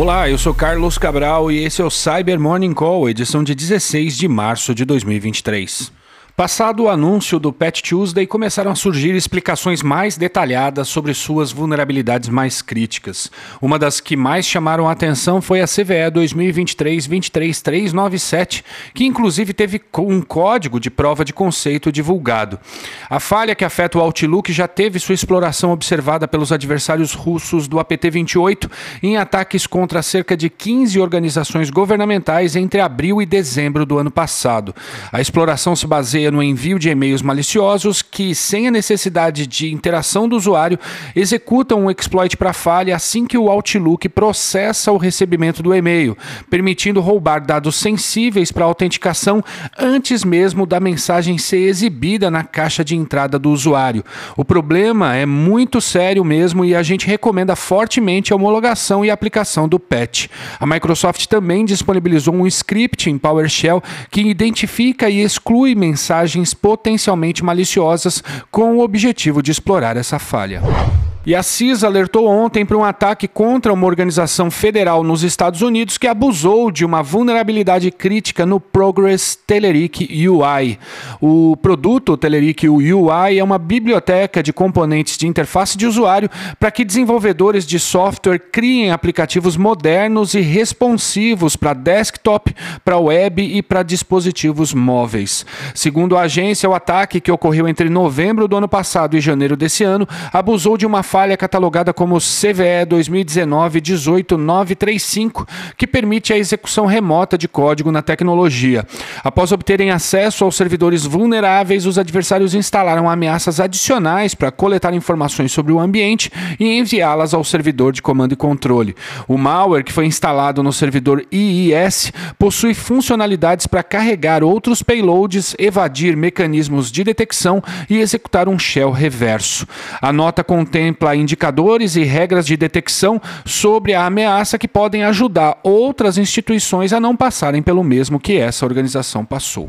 Olá, eu sou Carlos Cabral e esse é o Cyber Morning Call, edição de 16 de março de 2023. Passado o anúncio do Patch Tuesday, começaram a surgir explicações mais detalhadas sobre suas vulnerabilidades mais críticas. Uma das que mais chamaram a atenção foi a CVE 2023-23397, que inclusive teve um código de prova de conceito divulgado. A falha que afeta o Outlook já teve sua exploração observada pelos adversários russos do APT-28 em ataques contra cerca de 15 organizações governamentais entre abril e dezembro do ano passado. A exploração se baseia no envio de e-mails maliciosos que, sem a necessidade de interação do usuário, executam um exploit para falha assim que o Outlook processa o recebimento do e-mail, permitindo roubar dados sensíveis para autenticação antes mesmo da mensagem ser exibida na caixa de entrada do usuário. O problema é muito sério mesmo e a gente recomenda fortemente a homologação e aplicação do patch. A Microsoft também disponibilizou um script em PowerShell que identifica e exclui mensagens mensagens potencialmente maliciosas com o objetivo de explorar essa falha. E a CISA alertou ontem para um ataque contra uma organização federal nos Estados Unidos que abusou de uma vulnerabilidade crítica no Progress Telerik UI. O produto Telerik UI é uma biblioteca de componentes de interface de usuário para que desenvolvedores de software criem aplicativos modernos e responsivos para desktop, para web e para dispositivos móveis. Segundo a agência, o ataque que ocorreu entre novembro do ano passado e janeiro desse ano abusou de uma falha catalogada como CVE 2019-18935, que permite a execução remota de código na tecnologia. Após obterem acesso aos servidores vulneráveis, os adversários instalaram ameaças adicionais para coletar informações sobre o ambiente e enviá-las ao servidor de comando e controle. O malware, que foi instalado no servidor IIS, possui funcionalidades para carregar outros payloads, evadir mecanismos de detecção e executar um shell reverso. A nota contempla contempla indicadores e regras de detecção sobre a ameaça que podem ajudar outras instituições a não passarem pelo mesmo que essa organização passou.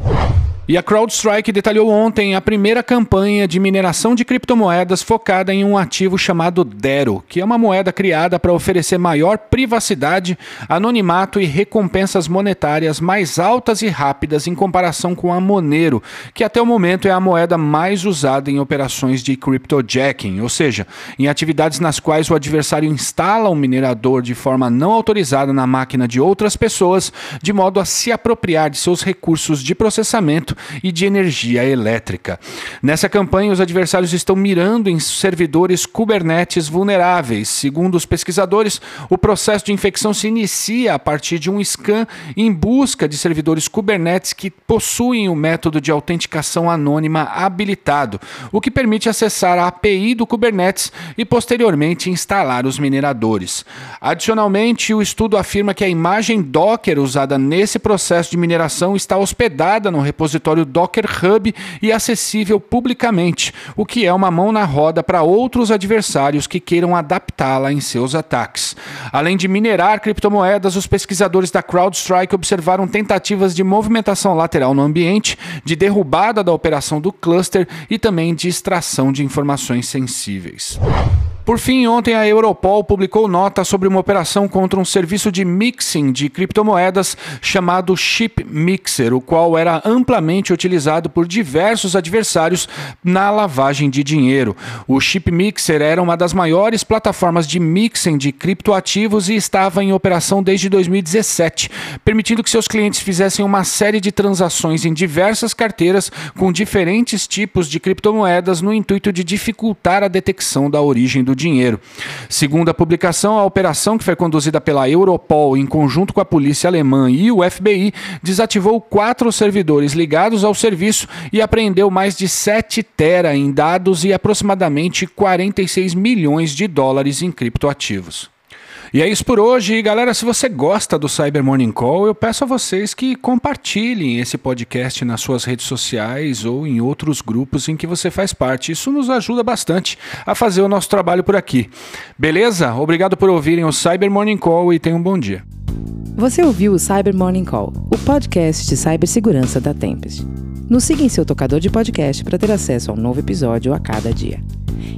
E a CrowdStrike detalhou ontem a primeira campanha de mineração de criptomoedas focada em um ativo chamado Dero, que é uma moeda criada para oferecer maior privacidade, anonimato e recompensas monetárias mais altas e rápidas em comparação com a Monero, que até o momento é a moeda mais usada em operações de cryptojacking, ou seja, em atividades nas quais o adversário instala um minerador de forma não autorizada na máquina de outras pessoas, de modo a se apropriar de seus recursos de processamento e de energia elétrica. Nessa campanha, os adversários estão mirando em servidores Kubernetes vulneráveis. Segundo os pesquisadores, o processo de infecção se inicia a partir de um scan em busca de servidores Kubernetes que possuem o método de autenticação anônima habilitado, o que permite acessar a API do Kubernetes e posteriormente instalar os mineradores. Adicionalmente, o estudo afirma que a imagem Docker usada nesse processo de mineração está hospedada no repositório repositório Docker Hub e acessível publicamente, o que é uma mão na roda para outros adversários que queiram adaptá-la em seus ataques. Além de minerar criptomoedas, os pesquisadores da CrowdStrike observaram tentativas de movimentação lateral no ambiente, de derrubada da operação do cluster e também de extração de informações sensíveis. Por fim, ontem a Europol publicou nota sobre uma operação contra um serviço de mixing de criptomoedas chamado Chip Mixer, o qual era amplamente utilizado por diversos adversários na lavagem de dinheiro. O Chip Mixer era uma das maiores plataformas de mixing de criptoativos e estava em operação desde 2017, permitindo que seus clientes fizessem uma série de transações em diversas carteiras com diferentes tipos de criptomoedas no intuito de dificultar a detecção da origem do do dinheiro. Segundo a publicação, a operação que foi conduzida pela Europol em conjunto com a polícia alemã e o FBI desativou quatro servidores ligados ao serviço e apreendeu mais de 7 tera em dados e aproximadamente 46 milhões de dólares em criptoativos. E é isso por hoje. E galera, se você gosta do Cyber Morning Call, eu peço a vocês que compartilhem esse podcast nas suas redes sociais ou em outros grupos em que você faz parte. Isso nos ajuda bastante a fazer o nosso trabalho por aqui. Beleza? Obrigado por ouvirem o Cyber Morning Call e tenham um bom dia. Você ouviu o Cyber Morning Call, o podcast de cibersegurança da Tempest. Nos siga em seu tocador de podcast para ter acesso a um novo episódio a cada dia.